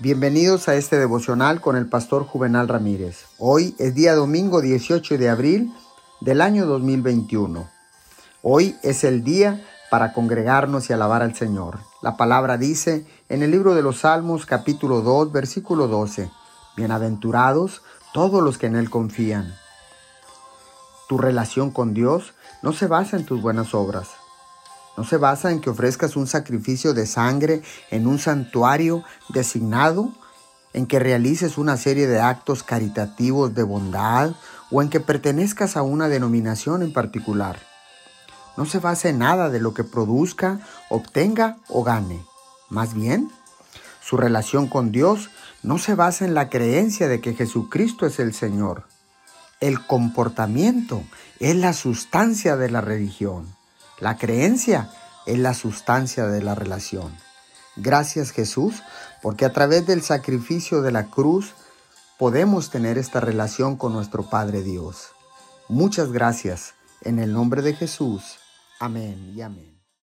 Bienvenidos a este devocional con el pastor Juvenal Ramírez. Hoy es día domingo 18 de abril del año 2021. Hoy es el día para congregarnos y alabar al Señor. La palabra dice en el libro de los Salmos capítulo 2 versículo 12, Bienaventurados todos los que en Él confían. Tu relación con Dios no se basa en tus buenas obras, no se basa en que ofrezcas un sacrificio de sangre en un santuario designado, en que realices una serie de actos caritativos de bondad o en que pertenezcas a una denominación en particular. No se basa en nada de lo que produzca, obtenga o gane. Más bien, su relación con Dios no se basa en la creencia de que Jesucristo es el Señor. El comportamiento es la sustancia de la religión. La creencia es la sustancia de la relación. Gracias Jesús, porque a través del sacrificio de la cruz podemos tener esta relación con nuestro Padre Dios. Muchas gracias. En el nombre de Jesús. Amén y amén.